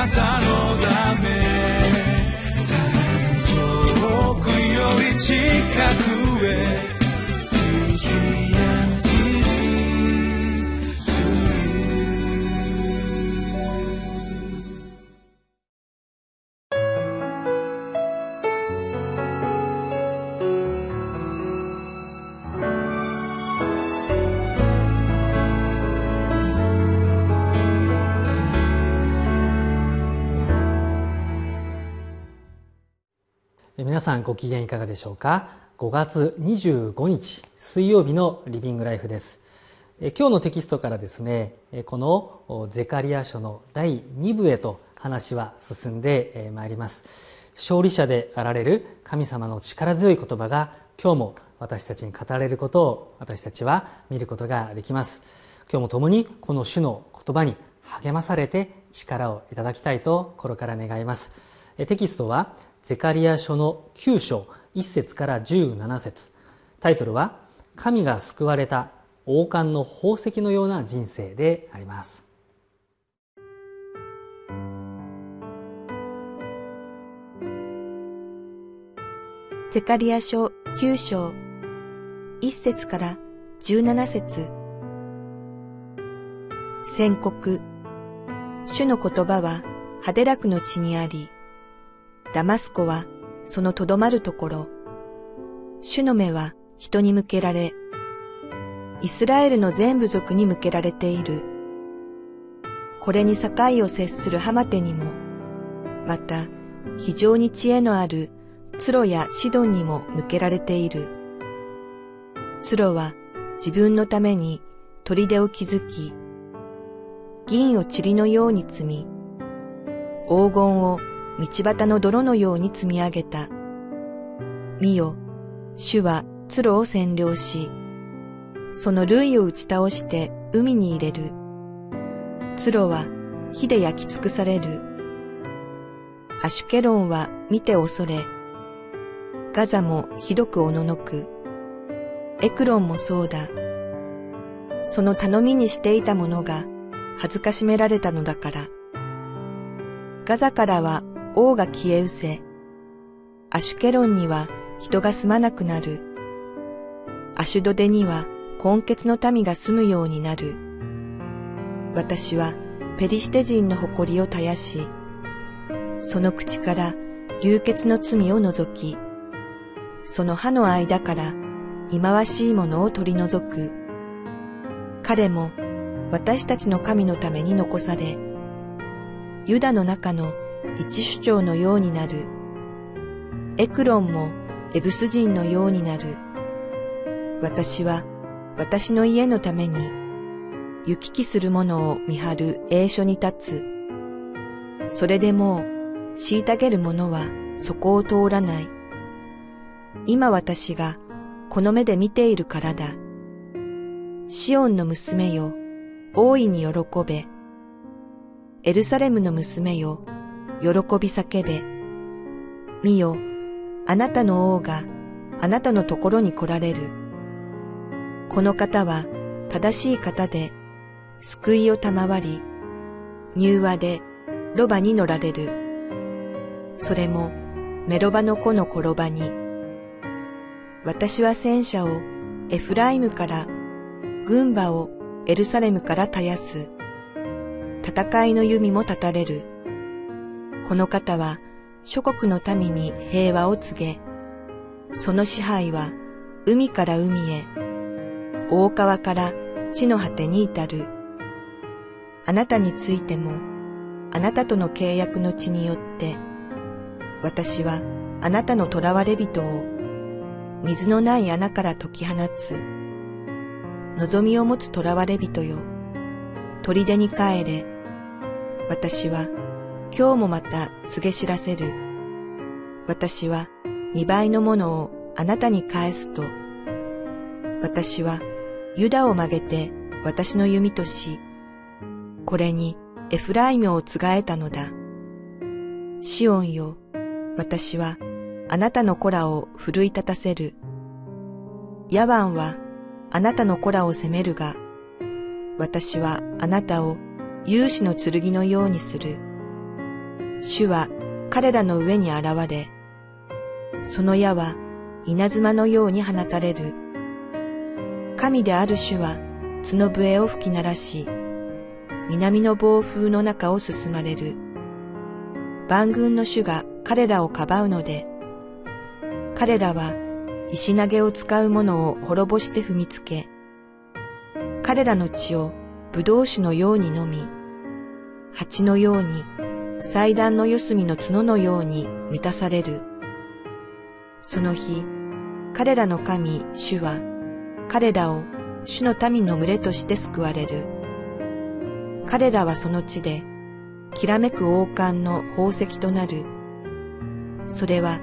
なたのため。遠くより近く。皆さんご機嫌いかがでしょうか？5月25日水曜日のリビングライフです。今日のテキストからですねこのゼカリア書の第2部へと話は進んでまいります。勝利者であられる神様の力強い言葉が今日も私たちに語られることを私たちは見ることができます。今日も共にこの主の言葉に励まされて力をいただきたいと心から願います。テキストはゼカリア書の9章1節から17節。タイトルは「神が救われた王冠の宝石のような人生」であります。ゼカリア書9章1節から17節。宣告。主の言葉はハデラクの地にありダマスコはそのとどまるところ、主の目は人に向けられ、イスラエルの全部族に向けられている。これに境を接するハマテにも、また非常に知恵のあるツロやシドンにも向けられている。ツロは自分のために砦を築き、銀を塵のように積み、黄金を道端の泥のように積み上げた。見よ、主は鶴を占領し、その類を打ち倒して海に入れる。鶴は火で焼き尽くされる。アシュケロンは見て恐れ、ガザもひどくおののく。エクロンもそうだ。その頼みにしていたものが恥ずかしめられたのだから。ガザからは王が消え失せ、アシュケロンには人が住まなくなる。アシュドデには根血の民が住むようになる。私はペリシテ人の誇りを絶やし、その口から流血の罪を除き、その歯の間から忌まわしいものを取り除く。彼も私たちの神のために残され、ユダの中の一主張のようになる。エクロンもエブス人のようになる。私は私の家のために行き来する者を見張る栄所に立つ。それでもう虐げる者はそこを通らない。今私がこの目で見ているからだ。シオンの娘よ、大いに喜べ。エルサレムの娘よ、喜び叫べ。見よ、あなたの王があなたのところに来られる。この方は正しい方で、救いを賜り、柔和でロバに乗られる。それもメロバの子の転ばに。私は戦車をエフライムから、軍馬をエルサレムから絶やす。戦いの弓も立たれる。この方は諸国の民に平和を告げ、その支配は海から海へ、大川から地の果てに至る。あなたについても、あなたとの契約の地によって、私はあなたの囚われ人を水のない穴から解き放つ。望みを持つ囚われ人よ。砦に帰れ。私は今日もまた告げ知らせる。私は二倍のものをあなたに返すと。私はユダを曲げて私の弓とし、これにエフライムを継がえたのだ。シオンよ、私はあなたの子らを奮い立たせる。ヤワンはあなたの子らを責めるが、私はあなたを勇士の剣のようにする。主は彼らの上に現れ、その矢は稲妻のように放たれる。神である主は角笛を吹き鳴らし、南の暴風の中を進まれる。万軍の主が彼らをかばうので、彼らは石投げを使う者を滅ぼして踏みつけ、彼らの血を葡萄酒のように飲み、蜂のように祭壇の四隅の角のように満たされる。その日、彼らの神、主は、彼らを主の民の群れとして救われる。彼らはその地で、きらめく王冠の宝石となる。それは、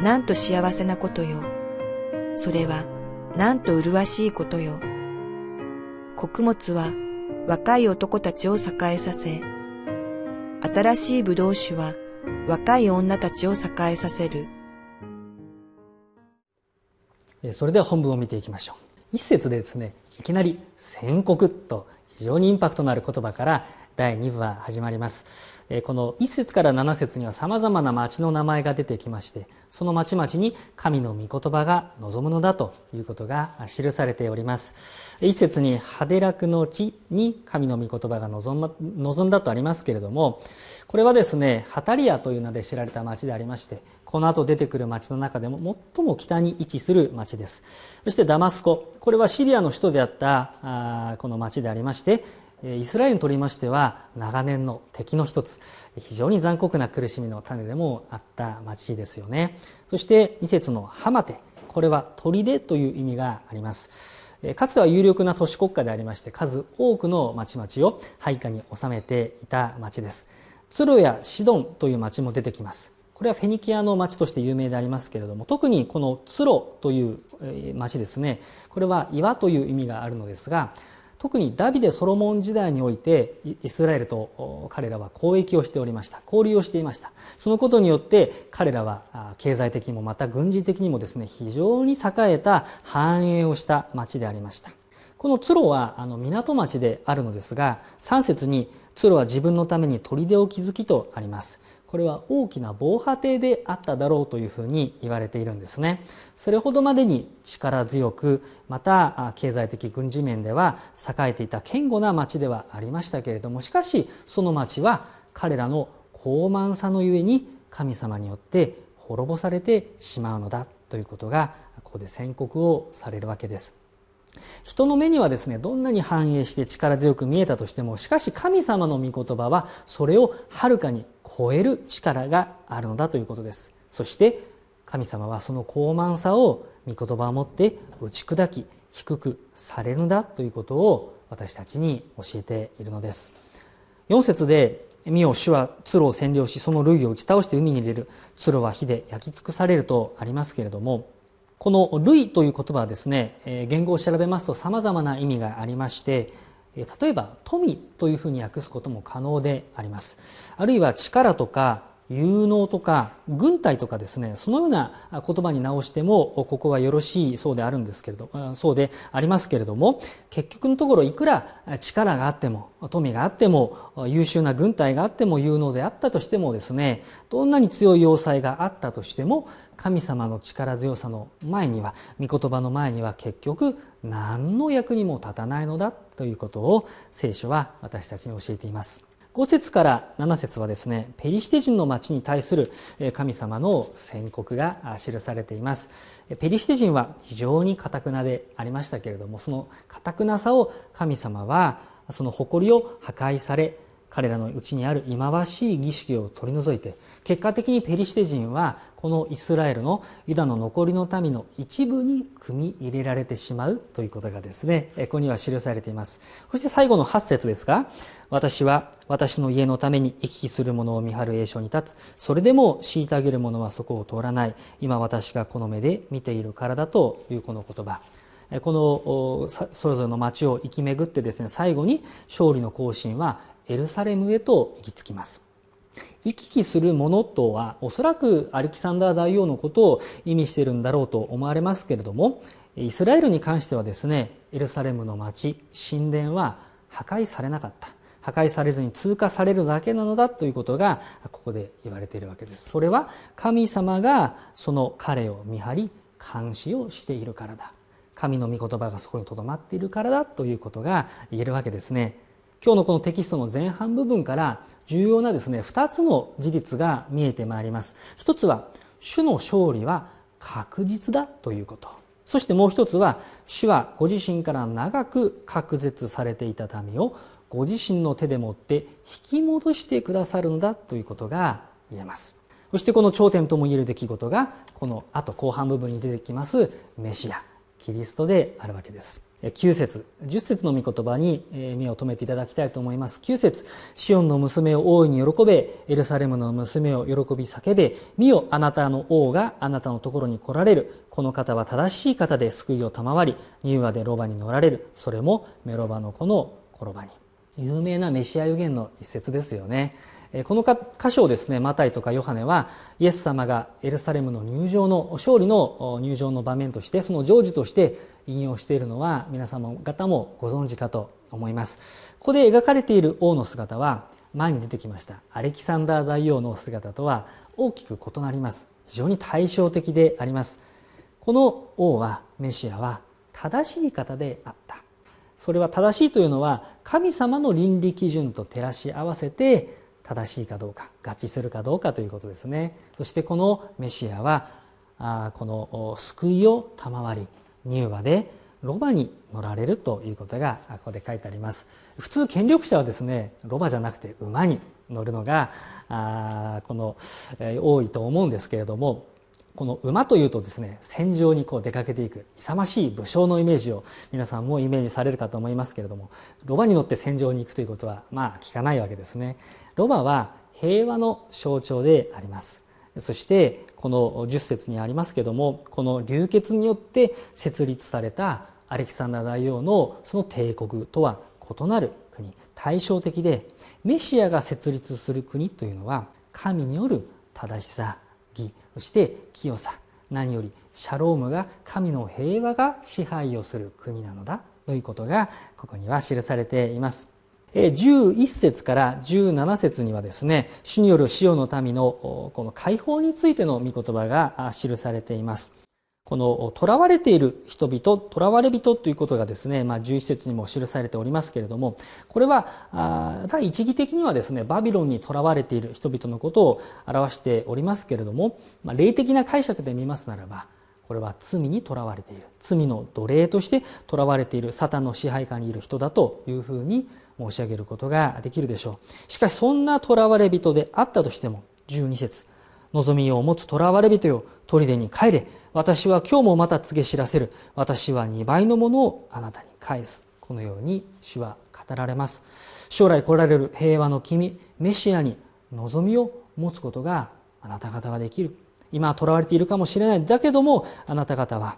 なんと幸せなことよ。それは、なんと麗しいことよ。穀物は、若い男たちを栄えさせ、新しい葡萄酒は若い女たちを栄えさせる。それでは本文を見ていきましょう。一節でですね、いきなり宣告と非常にインパクトのある言葉から第2部は始まります。この1節から7節には様々な町の名前が出てきまして、その町々に神の御言葉が望むのだということが記されております。1節にハデラクの地に神の御言葉が望,、ま、望んだとありますけれども、これはですね、ハタリアという名で知られた町でありまして、この後出てくる町の中でも最も北に位置する町です。そしてダマスコ、これはシリアの首都であったあこの町でありまして、イスラエルにとりましては長年の敵の一つ。非常に残酷な苦しみの種でもあった町ですよね。そして2節のハマテ。これは砦という意味があります。かつては有力な都市国家でありまして数多くの町々を配下に収めていた町です。ツロやシドンという町も出てきます。これはフェニキアの町として有名でありますけれども特にこのツロという町ですね。これは岩という意味があるのですが特にダビデ・ソロモン時代においてイスラエルと彼らは交易をしておりました。交流をしていました。そのことによって彼らは経済的にもまた軍事的にもですね非常に栄えた繁栄をした町でありました。このツロはあの港町であるのですが3節にツロは自分のために砦を築きとあります。これは大きな防波堤であっただろうというふうに言われているんですね。それほどまでに力強くまた経済的軍事面では栄えていた堅固な町ではありましたけれどもしかしその町は彼らの高慢さのゆえに神様によって滅ぼされてしまうのだということがここで宣告をされるわけです。人の目にはですねどんなに繁栄して力強く見えたとしてもしかし神様の御言葉はそれをはるかに超える力があるのだということです。そして神様はその高慢さを御言葉をもって打ち砕き低くされるのだということを私たちに教えているのです。4節で「見よ主は鶴を占領しその類を打ち倒して海に入れる。鶴は火で焼き尽くされる」とありますけれどもこの「類」という言葉はですね言語を調べますとさまざまな意味がありまして例えば富というふうに訳すことも可能であります。あるいは力とか有能とか軍隊とかですねそのような言葉に直してもここはよろしいそうであるんですけれどそうでありますけれども結局のところいくら力があっても富があっても優秀な軍隊があっても有能であったとしてもですねどんなに強い要塞があったとしても神様の力強さの前には御言葉の前には結局何の役にも立たないのだということを聖書は私たちに教えています。5節から7節はですねペリシテ人の町に対する神様の宣告が記されています。ペリシテ人は非常にかくなでありましたけれどもそのかくなさを神様はその誇りを破壊され彼らのうちにある忌まわしい儀式を取り除いて結果的にペリシテ人はこのイスラエルのユダの残りの民の一部に組み入れられてしまうということがですねここには記されています。そして最後の8節ですが私は私の家のために行き来する者を見張る栄所に立つ。それでも虐げる者はそこを通らない。今私がこの目で見ているからだというこの言葉。このそれぞれの町を生き巡ってですね最後に勝利の行進はエルサレムへと行き着きます。行き来するものとはおそらくアレキサンダー大王のことを意味しているんだろうと思われますけれどもイスラエルに関してはですねエルサレムの町神殿は破壊されなかった。破壊されずに通過されるだけなのだということがここで言われているわけです。それは神様がその彼を見張り監視をしているからだ。神の御言葉がそこにとどまっているからだということが言えるわけですね。今日のこのテキストの前半部分から重要なですね2つの事実が見えてまいります。一つは主の勝利は確実だということ。そしてもう一つは主はご自身から長く隔絶されていた民をご自身の手でもって引き戻してくださるのだということが言えます。そしてこの頂点とも言える出来事がこの後後半部分に出てきますメシアキリストであるわけです。9節10節の御言葉に目を留めていただきたいと思います。9節シオンの娘を大いに喜べエルサレムの娘を喜び叫べ見よあなたの王があなたのところに来られる。この方は正しい方で救いを賜り乳和でロバに乗られる。それもメロバの子の転ばに。有名なメシア予言の一節ですよね。この箇所をですねマタイとかヨハネはイエス様がエルサレムの入場の勝利の入場の場面としてその成就として引用しているのは皆様方もご存知かと思います。ここで描かれている王の姿は前に出てきましたアレキサンダー大王の姿とは大きく異なります。非常に対照的であります。この王はメシアは正しい方であった。それは正しいというのは神様の倫理基準と照らし合わせて正しいかどうか合致するかどうかということですね。そしてこのメシアはあこの救いを賜り乳和でロバに乗られるということがここで書いてあります。普通権力者はですねロバじゃなくて馬に乗るのがあこの、えー、多いと思うんですけれどもこの馬というとですね戦場にこう出かけていく勇ましい武将のイメージを皆さんもイメージされるかと思いますけれどもロバに乗って戦場に行くということはまあ聞かないわけですね。ロバは平和の象徴であります。そしてこの10節にありますけどもこの流血によって設立されたアレキサンダー大王のその帝国とは異なる国対照的でメシアが設立する国というのは神による正しさ義そして清さ何よりシャロームが神の平和が支配をする国なのだということがここには記されています。11節から17節にはですね主による塩の民のこの解放についての御言葉が記されています。この囚われている人々囚われ人ということがですね、まあ、11節にも記されておりますけれどもこれは第一義的にはですねバビロンに囚われている人々のことを表しておりますけれども、まあ、霊的な解釈で見ますならばこれは罪にとらわれている。罪の奴隷としてとらわれているサタンの支配下にいる人だというふうに申し上げることができるでしょう。しかしそんな囚われ人であったとしても12節望みを持つ囚われ人よ砦に帰れ。私は今日もまた告げ知らせる。私は2倍のものをあなたに返す。このように主は語られます。将来来られる平和の君メシアに望みを持つことがあなた方はできる。今囚われているかもしれない。だけどもあなた方は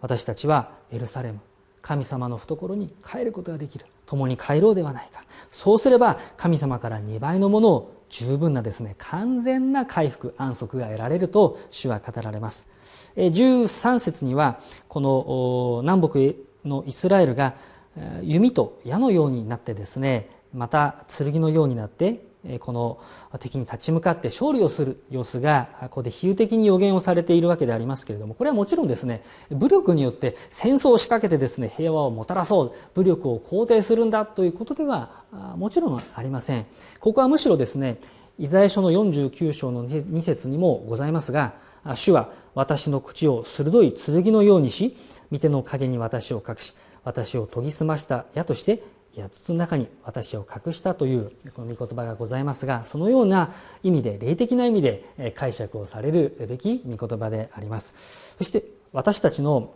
私たちはエルサレム神様の懐に帰ることができる。共に帰ろうではないか。そうすれば神様から2倍のものを十分なですね完全な回復安息が得られると主は語られます。13節にはこの南北のイスラエルが弓と矢のようになってですねまた剣のようになってこの敵に立ち向かって勝利をする様子がここで比喩的に予言をされているわけでありますけれどもこれはもちろんですね武力によって戦争を仕掛けてですね平和をもたらそう武力を肯定するんだということではもちろんありません。ここはむしろですねイザヤ書の49章の2節にもございますが主は私の口を鋭い剣のようにし御手の影に私を隠し私を研ぎ澄ました矢として8つの中に私を隠したというこの御言葉がございますがそのような意味で霊的な意味で解釈をされるべき御言葉でありますそして私たちの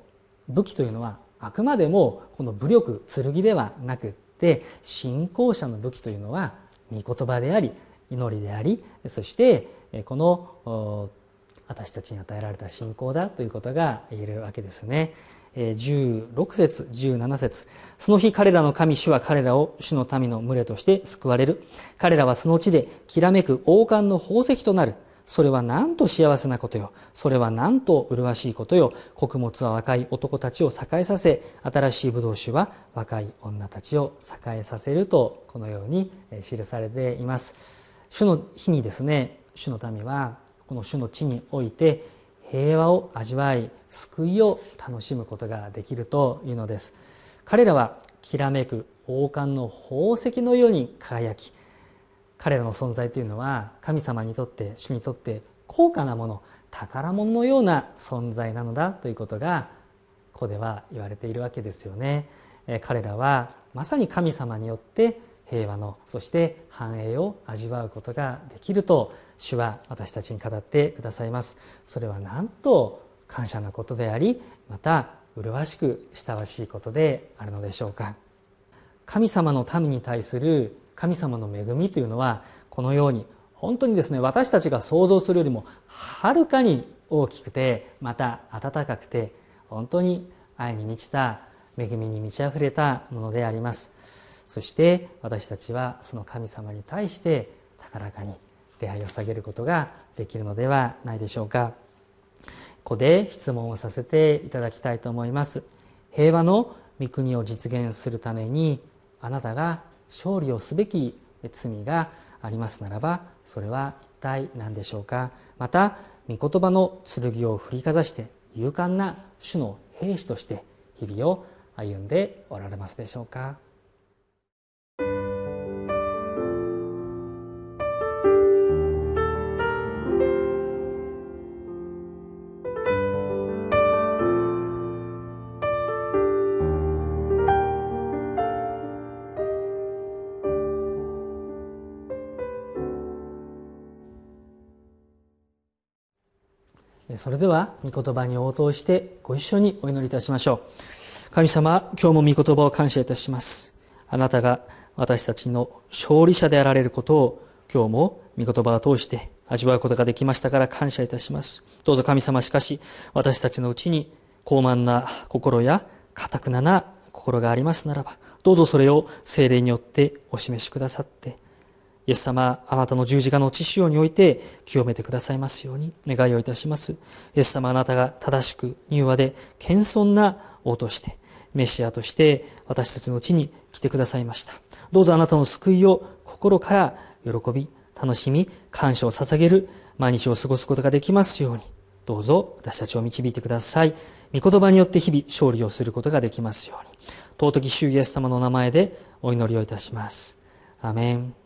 武器というのはあくまでもこの武力剣ではなくって信仰者の武器というのは御言葉であり祈りでありそしてこの私たちに与えられた信仰だということが言えるわけですね。16節17節。その日彼らの神主は彼らを主の民の群れとして救われる。彼らはその地できらめく王冠の宝石となる。それはなんと幸せなことよ。それはなんと麗しいことよ。穀物は若い男たちを栄えさせ新しい葡萄酒は若い女たちを栄えさせるとこのように記されています。主の日にですね主の民はこの主の地において平和を味わい救いを楽しむことができるというのです彼らはきらめく王冠の宝石のように輝き彼らの存在というのは神様にとって主にとって高価なもの宝物のような存在なのだということがここでは言われているわけですよね。彼らはまさに神様によって平和のそして繁栄を味わうことができると主は私たちに語ってくださいます。それはなんと感謝のことでありまた麗しく親しいことであるのでしょうか。神様の民に対する神様の恵みというのはこのように本当にですね私たちが想像するよりもはるかに大きくてまた温かくて本当に愛に満ちた恵みに満ち溢れたものであります。そして私たちはその神様に対して高らかに礼拝を下げることができるのではないでしょうか。ここで質問をさせていただきたいと思います。平和の御国を実現するためにあなたが勝利をすべき罪がありますならばそれは一体何でしょうか。また御言葉の剣を振りかざして勇敢な主の兵士として日々を歩んでおられますでしょうか。それでは御言葉に応答してご一緒にお祈りいたしましょう。神様今日も御言葉を感謝いたします。あなたが私たちの勝利者であられることを今日も御言葉を通して味わうことができましたから感謝いたします。どうぞ神様しかし私たちのうちに高慢な心や堅くなな心がありますならばどうぞそれを精霊によってお示しくださってイエス様、あなたの十字架の血潮において清めてくださいますように願いをいたします。イエス様、あなたが正しく柔和で謙遜な王として、メシアとして私たちの地に来てくださいました。どうぞあなたの救いを心から喜び、楽しみ、感謝を捧げる毎日を過ごすことができますように、どうぞ私たちを導いてください。御言葉によって日々勝利をすることができますように。尊き主イエス様の名前でお祈りをいたします。アメン。